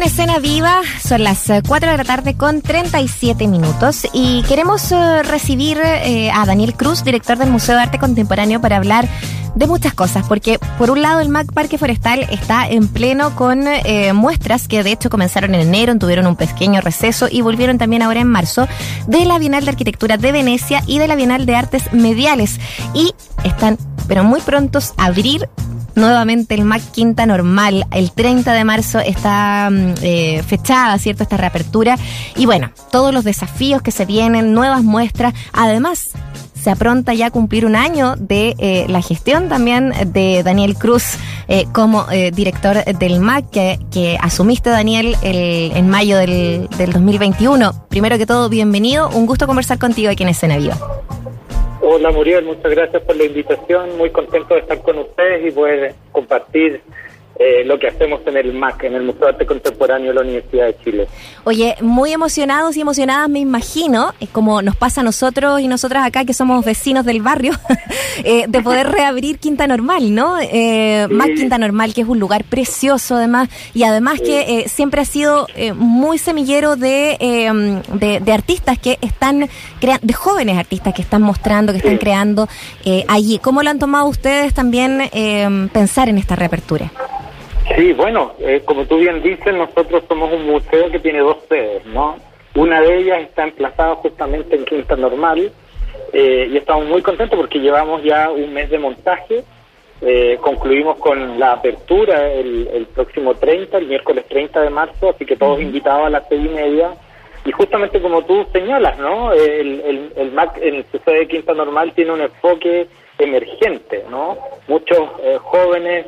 en escena viva, son las 4 eh, de la tarde con 37 minutos y queremos eh, recibir eh, a Daniel Cruz, director del Museo de Arte Contemporáneo, para hablar de muchas cosas, porque por un lado el MAC Parque Forestal está en pleno con muestras que de hecho comenzaron en enero, tuvieron un pequeño receso y volvieron también ahora en marzo de la Bienal de Arquitectura de Venecia y de la Bienal de Artes Mediales. Y están pero muy prontos a abrir nuevamente el MAC Quinta Normal. El 30 de marzo está mm, eh, fechada, ¿cierto? Esta reapertura. Y bueno, todos los desafíos que se vienen, nuevas muestras. Además, se apronta ya a cumplir un año de eh, la gestión también de Daniel Cruz eh, como director del MAC, que, asumiste, Daniel, el, en mayo del, del 2021. Primero que todo, bienvenido. Un gusto conversar contigo aquí en Escena Viva. Hola Muriel, muchas gracias por la invitación. Muy contento de estar con ustedes y poder compartir eh, lo que hacemos en el MAC, en el Museo de Arte Contemporáneo de la Universidad de Chile. Oye, muy emocionados y emocionadas me imagino, como nos pasa a nosotros y nosotras acá que somos vecinos del barrio, eh, de poder reabrir Quinta Normal, ¿no? Eh, MAC Quinta Normal, que es un lugar precioso además, y además que eh, siempre ha sido muy semillero de, de, artistas que están creando, de jóvenes artistas que están mostrando, que están creando allí. ¿Cómo lo han tomado ustedes también pensar en esta reapertura? Sí, bueno, eh, como tú bien dices, nosotros somos un museo que tiene dos sedes, ¿no? Una de ellas está emplazada justamente en Quinta Normal eh, y estamos muy contentos porque llevamos ya un mes de montaje. Eh, concluimos con la apertura el, próximo 30, el miércoles 30 de marzo, así que todos invitados a las seis y media. Y justamente como tú señalas, ¿no? El, el, el MAC en su sede de Quinta Normal tiene un enfoque emergente, ¿no? Muchos jóvenes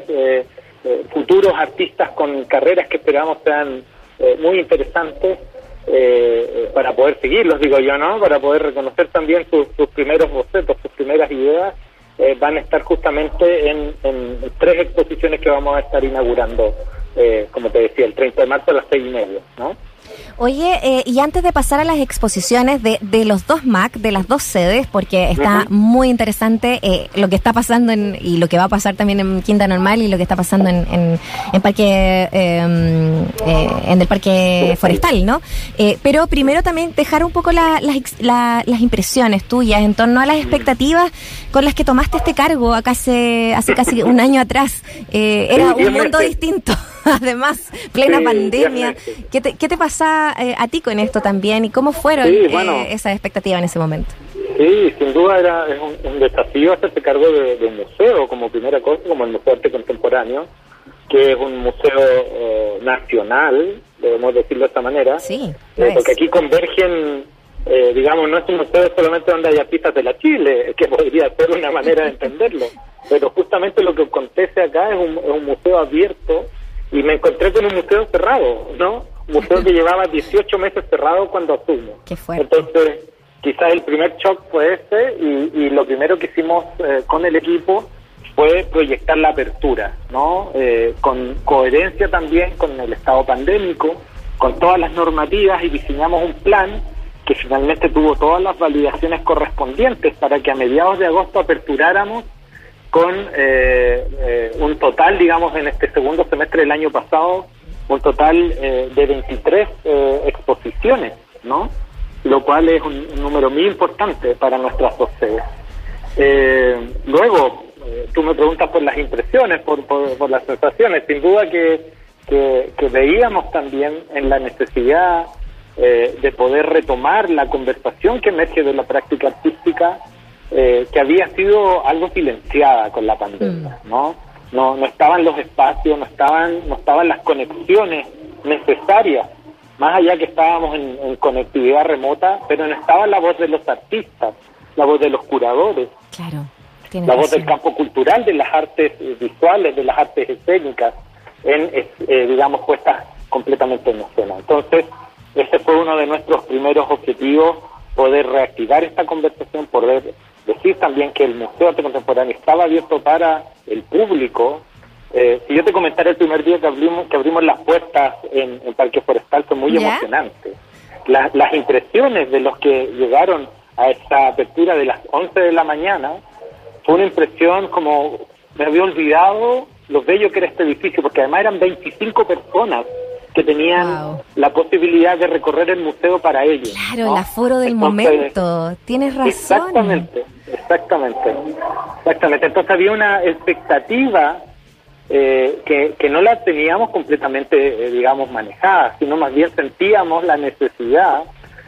eh, futuros artistas con carreras que esperamos sean eh, muy interesantes eh, para poder seguirlos, digo yo, ¿no? Para poder reconocer también sus, primeros bocetos, sus primeras ideas, van a estar justamente en, en, tres exposiciones que vamos a estar inaugurando, como te decía, el 30 de marzo a las seis y media, ¿no? Oye, eh, y antes de pasar a las exposiciones de, de los dos MAC, de las dos sedes, porque está muy interesante eh, lo que está pasando en, y lo que va a pasar también en Quinta Normal y lo que está pasando en, en, en parque, em, eh, en el Parque Forestal, ¿no? pero primero también dejar un poco las, las impresiones tuyas en torno a las expectativas con las que tomaste este cargo acá hace, hace casi un año atrás. era un mundo distinto. además, plena pandemia. ¿Qué te, ¿Qué te pasa eh, a ti con esto también y cómo fueron eh, esas expectativas en ese momento? Sí, sin duda era es un, desafío hacerse cargo de, un museo como primera cosa, como el Museo de Arte Contemporáneo, que es un museo eh, nacional, debemos decirlo de esta manera, sí, porque aquí convergen digamos, no es un museo solamente donde hay artistas de la Chile, que podría ser una manera de entenderlo, pero justamente lo que acontece acá es un, es un museo abierto y me encontré con un museo cerrado, ¿no? Un museo que llevaba 18 meses cerrado cuando asumo. Qué Entonces, quizás el primer shock fue ese y, lo primero que hicimos eh, con el equipo fue proyectar la apertura, ¿no? Eh, con coherencia también con el estado pandémico, con todas las normativas y diseñamos un plan que finalmente tuvo todas las validaciones correspondientes para que a mediados de agosto aperturáramos con eh, eh, un total, digamos, en este segundo semestre del año pasado, un total eh, de 23 exposiciones, ¿no? Lo cual es un, número muy importante para nuestras dos sedes. luego, tú me preguntas por las impresiones, por, por, las sensaciones. Sin duda que, que, veíamos también en la necesidad de poder retomar la conversación que emerge de la práctica artística eh, que había sido algo silenciada con la pandemia, mm. ¿no? No, no estaban los espacios, no estaban, no estaban las conexiones necesarias, más allá que estábamos en, conectividad remota, pero no estaba la voz de los artistas, la voz de los curadores, claro, la voz del campo cultural, de las artes visuales, de las artes escénicas, en, eh, digamos, puestas completamente en escena. Entonces, ese fue uno de nuestros primeros objetivos, poder reactivar esta conversación, poder Decir también que el Museo de Arte Contemporáneo estaba abierto para el público. Eh, si yo te comentara el primer día que abrimos, que abrimos las puertas en el Parque Forestal fue muy emocionante. las impresiones de los que llegaron a esta apertura de las 11 de la mañana fue una impresión como me había olvidado lo bello que era este edificio, porque además eran 25 personas que tenían la posibilidad de recorrer el museo para ellos. Claro, el aforo del momento, tienes razón. Exactamente, exactamente, exactamente. Entonces había una expectativa eh, que, que, no la teníamos completamente, eh, digamos, manejada, sino más bien sentíamos la necesidad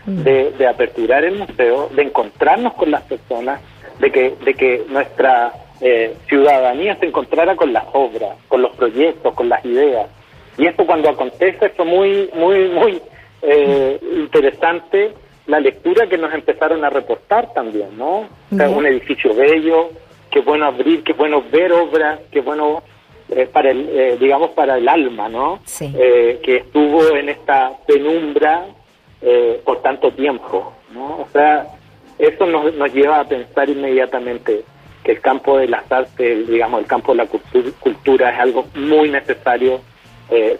mm. de, de, aperturar el museo, de encontrarnos con las personas, de que, de que nuestra eh, ciudadanía se encontrara con las obras, con los proyectos, con las ideas. Y esto cuando acontece fue muy, muy, muy eh, interesante la lectura que nos empezaron a reportar también, ¿no? un edificio bello, qué bueno abrir, qué bueno ver obras, qué bueno eh, para el, eh, digamos, para el alma, ¿no? Eh, que estuvo en esta penumbra por tanto tiempo, ¿no? O sea, eso nos, nos lleva a pensar inmediatamente que el campo de las artes, digamos, el campo de la cultura, es algo muy necesario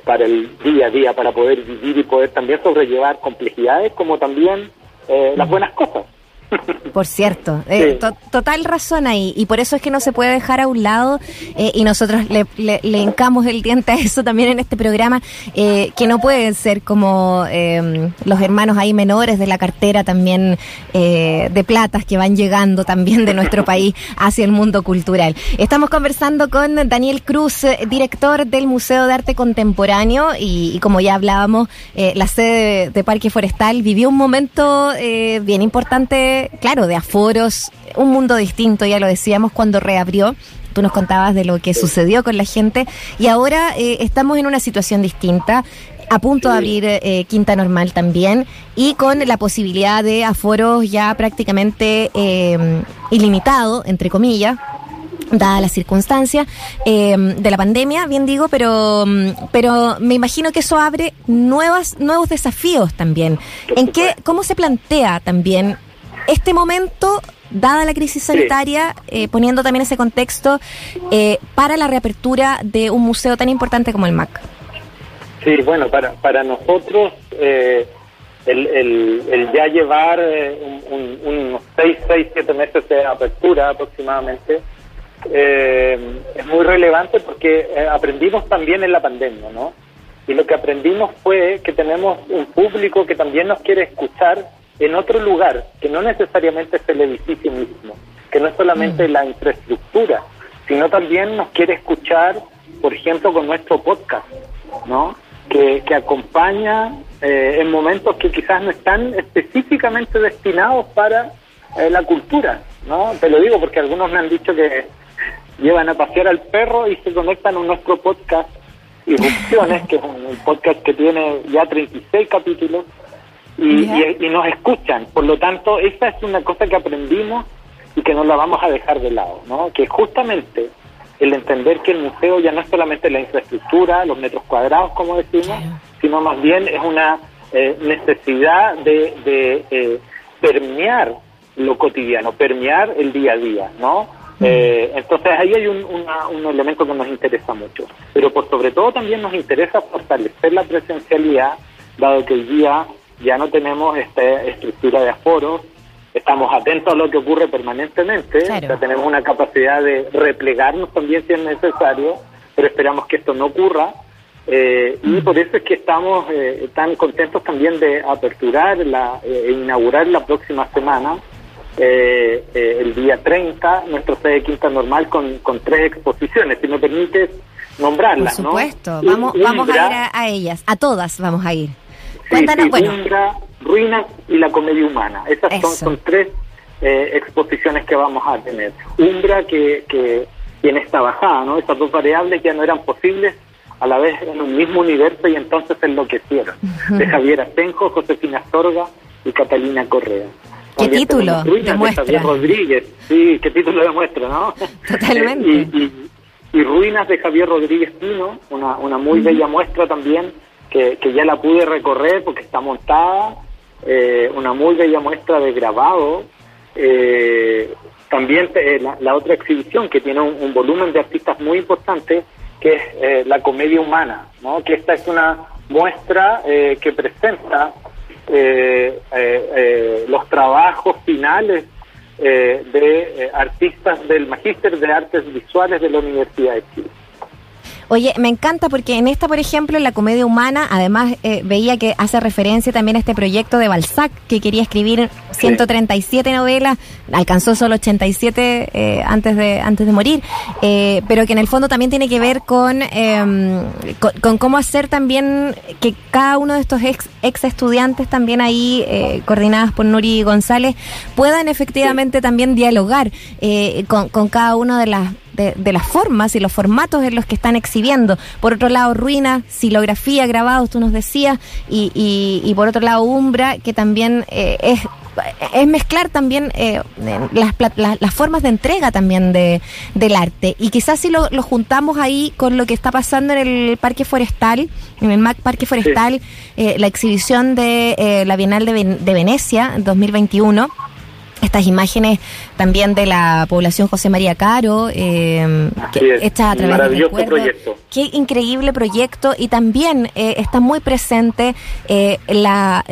para el día a día, para poder vivir y poder también sobrellevar complejidades como también las buenas cosas. Por cierto, eh, total razón ahí. Y por eso es que no se puede dejar a un lado, eh, y nosotros le, le, hincamos el diente a eso también en este programa, eh, que no pueden ser como em, los hermanos ahí menores de la cartera también de platas que van llegando también de nuestro país hacia el mundo cultural. Estamos conversando con Daniel Cruz, director del Museo de Arte Contemporáneo, y, como ya hablábamos, la sede de Parque Forestal vivió un momento bien importante claro, de aforos, un mundo distinto, ya lo decíamos cuando reabrió. Tú nos contabas de lo que sucedió con la gente y ahora eh, estamos en una situación distinta a punto de abrir eh, Quinta Normal también y con la posibilidad de aforos ya prácticamente eh, ilimitado, entre comillas, dada la circunstancia de la pandemia, bien digo, pero, pero me imagino que eso abre nuevas, nuevos desafíos también. ¿En qué, cómo se plantea también este momento, dada la crisis sanitaria, eh, poniendo también ese contexto, eh, para la reapertura de un museo tan importante como el MAC? Sí, bueno, para, para nosotros eh, el, el, ya llevar unos 6, 6, 7 meses de apertura aproximadamente es muy relevante porque aprendimos también en la pandemia, ¿no? Y lo que aprendimos fue que tenemos un público que también nos quiere escuchar en otro lugar, que no necesariamente es el edificio mismo, que no es solamente mm. la infraestructura, sino también nos quiere escuchar, por ejemplo, con nuestro podcast, ¿no? Que, que acompaña eh, en momentos que quizás no están específicamente destinados para eh, la cultura, ¿no? Te lo digo porque algunos me han dicho que llevan a pasear al perro y se conectan a nuestro podcast Irrupciones, que es un podcast que tiene ya 36 capítulos, y, nos escuchan. Por lo tanto, esa es una cosa que aprendimos y que no la vamos a dejar de lado, ¿no? Que justamente el entender que el museo ya no es solamente la infraestructura, los metros cuadrados, como decimos, sino más bien es una eh, necesidad de, de eh, permear lo cotidiano, permear el día a día, ¿no? Eh, entonces ahí hay un, un elemento que nos interesa mucho, pero por sobre todo también nos interesa fortalecer la presencialidad, dado que el día ya no tenemos esta estructura de aforos, estamos atentos a lo que ocurre permanentemente, tenemos una capacidad de replegarnos también si es necesario, pero esperamos que esto no ocurra. Eh, y por eso es que estamos eh, tan contentos también de aperturar la, e inaugurar la próxima semana, el día 30, nuestro sede Quinta Normal con, con tres exposiciones. Si me permites nombrarlas. Por supuesto, vamos, vamos a ir a ellas, a todas vamos a ir. Cuéntanos, bueno. Ruinas y la comedia humana. Esas son, son, tres eh, exposiciones que vamos a tener. Umbra que, que tiene esta bajada, ¿no? Esas dos variables ya no eran posibles a la vez en un mismo universo y entonces enloquecieron. De Javier Asenjo, Josefina Sorga y Catalina Correa. ¿Qué título demuestra? De Javier Rodríguez, sí, qué título demuestra, ¿no? Totalmente. y, y, Ruinas de Javier Rodríguez Pino, una, una muy bella muestra también que, ya la pude recorrer porque está montada, eh, una muy bella muestra de grabado. Eh, también eh, la, otra exhibición que tiene un, volumen de artistas muy importante, que es la comedia humana, ¿no? que esta es una muestra que presenta los trabajos finales de artistas del Magíster de Artes Visuales de la Universidad de Chile. Oye, me encanta porque en esta, por ejemplo, en la comedia humana, además eh, veía que hace referencia también a este proyecto de Balzac, que quería escribir 137 novelas, alcanzó solo 87 eh, antes, de, antes de morir, eh, pero que en el fondo también tiene que ver con, em, con, cómo hacer también que cada uno de estos ex, ex estudiantes también ahí, coordinadas por Nuri González, puedan efectivamente también dialogar con, con cada una de las de, las formas y los formatos en los que están exhibiendo. Por otro lado, Ruina, silografía, grabados, tú nos decías, y, y, por otro lado, Umbra, que también eh, es es mezclar también eh, las, las, formas de entrega también de, del arte. Y quizás si lo, juntamos ahí con lo que está pasando en el Parque Forestal, en el MAC Parque Forestal, eh, la exhibición de la Bienal de, de Venecia 2021 estas imágenes también de la población José María Caro, eh, que a través Maravilloso proyecto. Qué increíble proyecto y también eh, está muy presente eh, la,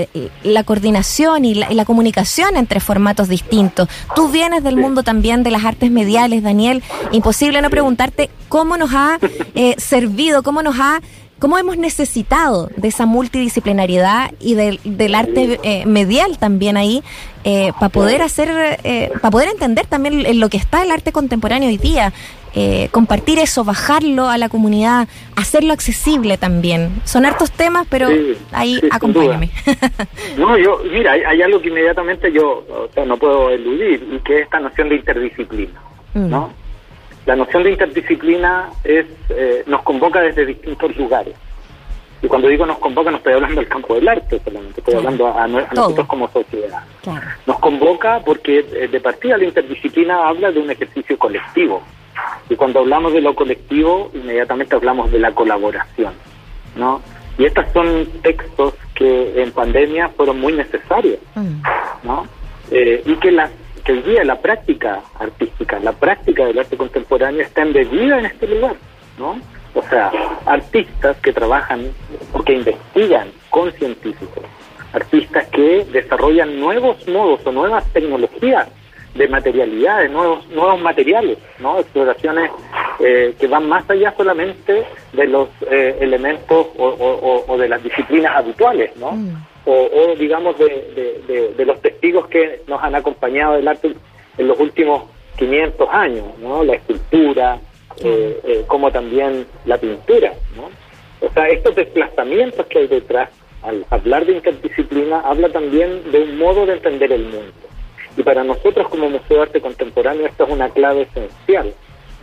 la, coordinación y la, comunicación entre formatos distintos. Tú vienes del mundo también de las artes mediales, Daniel. Imposible no preguntarte cómo nos ha servido, cómo nos ha cómo hemos necesitado de esa multidisciplinariedad y del, del arte eh, medial también ahí eh, para poder hacer, eh, para poder entender también en lo que está el arte contemporáneo hoy día. compartir eso, bajarlo a la comunidad, hacerlo accesible también. Son hartos temas, pero ahí acompáñame. no, yo, mira, hay, algo que inmediatamente yo no puedo eludir y que es esta noción de interdisciplina, ¿no? La noción de interdisciplina es eh, nos convoca desde distintos lugares. Y cuando digo nos convoca, no estoy hablando del campo del arte solamente, estoy hablando a, nosotros como sociedad. Nos convoca porque eh, de partida la interdisciplina habla de un ejercicio colectivo. Y cuando hablamos de lo colectivo, inmediatamente hablamos de la colaboración. ¿no? Y estos son textos que en pandemia fueron muy necesarios. Mm. ¿no? Eh, y que las que hoy día la práctica artística, la práctica del arte contemporáneo está embebida en este lugar, ¿no? O sea, artistas que trabajan o que investigan con científicos, artistas que desarrollan nuevos modos o nuevas tecnologías de materialidades, nuevos, nuevos materiales, ¿no? Exploraciones eh, que van más allá solamente de los eh, elementos o, de las disciplinas habituales, ¿no? Mm o, digamos de, de, los testigos que nos han acompañado del arte en los últimos 500 años, ¿no? La escultura, eh, eh, como también la pintura, ¿no? O sea, estos desplazamientos que hay detrás, al hablar de interdisciplina, habla también de un modo de entender el mundo. Y para nosotros como Museo de Arte Contemporáneo esto es una clave esencial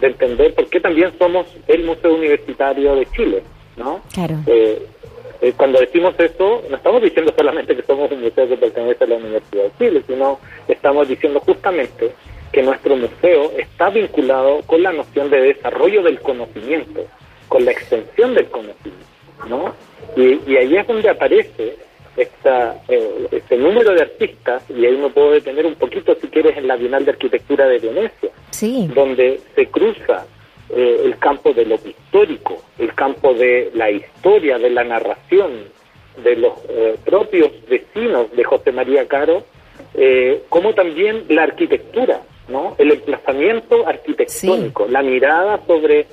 de entender por qué también somos el Museo Universitario de Chile, ¿no? Claro. Eh, eh, cuando decimos eso, no estamos diciendo solamente que somos un museo que pertenece a la Universidad de Chile, sino estamos diciendo justamente que nuestro museo está vinculado con la noción de desarrollo del conocimiento, con la extensión del conocimiento, ¿no? Y, ahí es donde aparece esta, eh, este número de artistas, y ahí me puedo detener un poquito si quieres en la Bienal de Arquitectura de Venecia, donde se cruza eh, el campo de lo histórico, el campo de la historia, de la narración, de los eh, propios vecinos de José María Caro, eh, como también la arquitectura, ¿no? El emplazamiento arquitectónico, la mirada sobre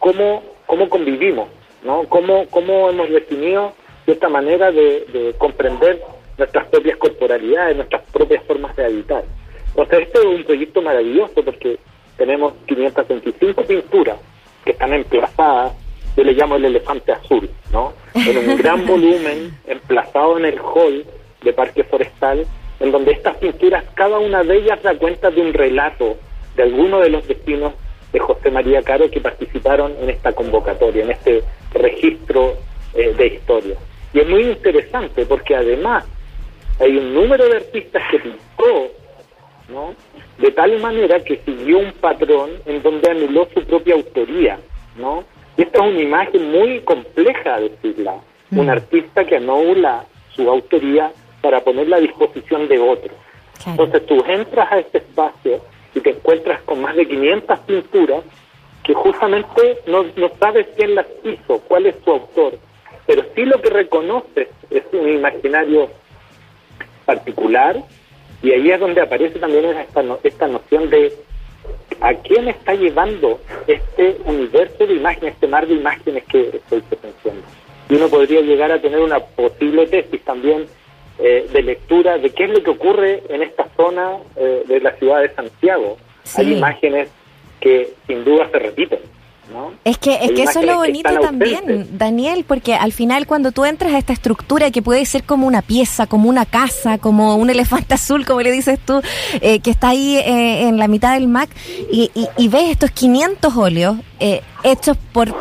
cómo, cómo convivimos, ¿no? Cómo, cómo hemos definido esta manera de, comprender nuestras propias corporalidades, nuestras propias formas de habitar. O sea, este es un proyecto maravilloso porque tenemos 525 pinturas que están emplazadas, yo le llamo el elefante azul, ¿no? En un gran volumen emplazado en el hall de Parque Forestal, en donde estas pinturas, cada una de ellas da cuenta de un relato de alguno de los vecinos de José María Caro que participaron en esta convocatoria, en este registro eh, de historia. Y es muy interesante porque además hay un número de artistas que pintó ¿no? de tal manera que siguió un patrón en donde anuló su propia autoría, ¿no? Y esta es una imagen muy compleja, decirla, un mm. artista que anula su autoría para ponerla a disposición de otro. Entonces tú entras a este espacio y te encuentras con más de 500 pinturas que justamente no, no sabes quién las hizo, cuál es su autor, pero sí lo que reconoces es un imaginario particular y ahí es donde aparece también esta, esta noción de ¿A quién está llevando este universo de imágenes, este mar de imágenes que estoy presenciando? Y uno podría llegar a tener una posible tesis también eh, de lectura de qué es lo que ocurre en esta zona eh, de la ciudad de Santiago. Hay imágenes que sin duda se repiten. Es que, es que eso es lo bonito también, Daniel, porque al final cuando tú entras a esta estructura que puede ser como una pieza, como una casa, como un elefante azul, como le dices tú, eh, que está ahí eh, en la mitad del MAC, y, y, ves estos 500 óleos eh, hechos por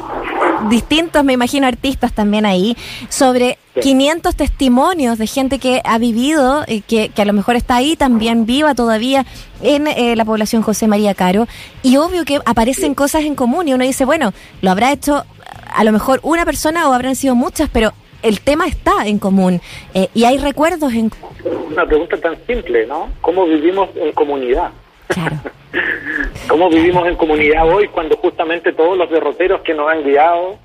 distintos, me imagino, artistas también ahí, sobre 500 testimonios de gente que ha vivido, y que, que a lo mejor está ahí también viva todavía en eh, la población José María Caro. Y obvio que aparecen cosas en común y uno dice, bueno, lo habrá hecho a lo mejor una persona o habrán sido muchas, pero el tema está en común eh, y hay recuerdos en... Una pregunta tan simple, ¿no? ¿Cómo vivimos en comunidad? Claro. ¿Cómo vivimos en comunidad hoy cuando justamente todos los derroteros que nos han guiado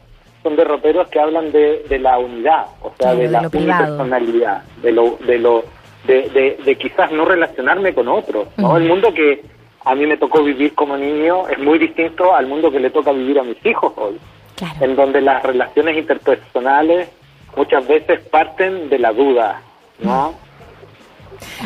son derroteros que hablan de, de la unidad, o sea, de, la unipersonalidad, de lo, de lo, de, de, quizás no relacionarme con otros, ¿no? El mundo que a mí me tocó vivir como niño es muy distinto al mundo que le toca vivir a mis hijos hoy, en donde las relaciones interpersonales muchas veces parten de la duda, ¿no?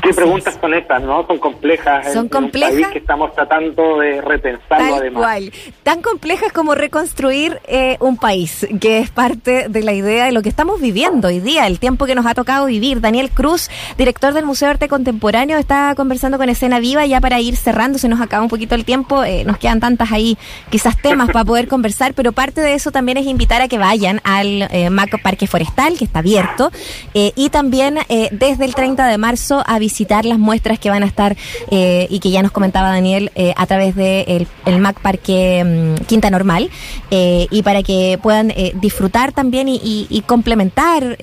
¿Qué preguntas son estas, no? Son complejas. Son complejas. Un país que estamos tratando de repensarlo Tal Cual. Tan complejas como reconstruir eh, un país, que es parte de la idea de lo que estamos viviendo hoy día, el tiempo que nos ha tocado vivir. Daniel Cruz, director del Museo de Arte Contemporáneo, está conversando con Escena Viva ya para ir cerrando, se nos acaba un poquito el tiempo, eh, nos quedan tantas ahí quizás temas para poder conversar, pero parte de eso también es invitar a que vayan al eh, Maco Parque Forestal, que está abierto, y también desde el 30 de marzo a visitar las muestras que van a estar eh, y que ya nos comentaba Daniel eh, a través del de el MAC Parque mm, Quinta Normal eh, y para que puedan disfrutar también y, complementar,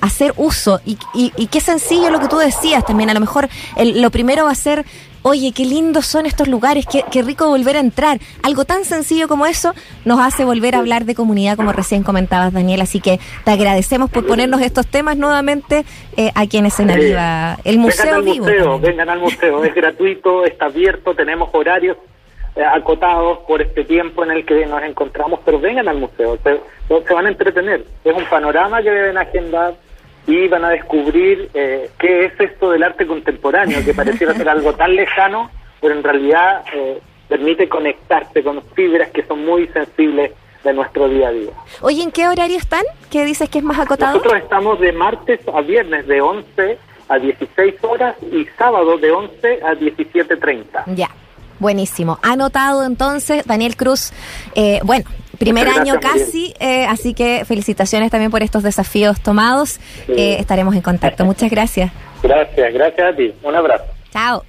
hacer uso. Y, y, qué sencillo lo que tú decías también. A lo mejor lo primero va a ser oye, qué lindos son estos lugares, qué, qué, rico volver a entrar. Algo tan sencillo como eso nos hace volver a hablar de comunidad, como recién comentabas, Daniel. Así que te agradecemos por ponernos estos temas nuevamente eh, aquí en Escena Viva. El museo vengan al vivo. Museo, vengan al museo, es gratuito, está abierto, tenemos horarios eh, acotados por este tiempo en el que nos encontramos, pero vengan al museo, se, se van a entretener. Es un panorama que deben agendar y van a descubrir eh, qué es esto del arte contemporáneo, que pareciera ser algo tan lejano, pero en realidad eh, permite conectarse con fibras que son muy sensibles de nuestro día a día. Oye, ¿en qué horario están? ¿Qué dices que es más acotado? Nosotros estamos de martes a viernes de 11 a 16 horas y sábado de 11 a 17.30. Ya, buenísimo. Anotado entonces, Daniel Cruz. Eh, bueno, primer año casi, eh, así que felicitaciones también por estos desafíos tomados. Eh, estaremos en contacto. Muchas gracias. Gracias, gracias a ti. Un abrazo. Chao.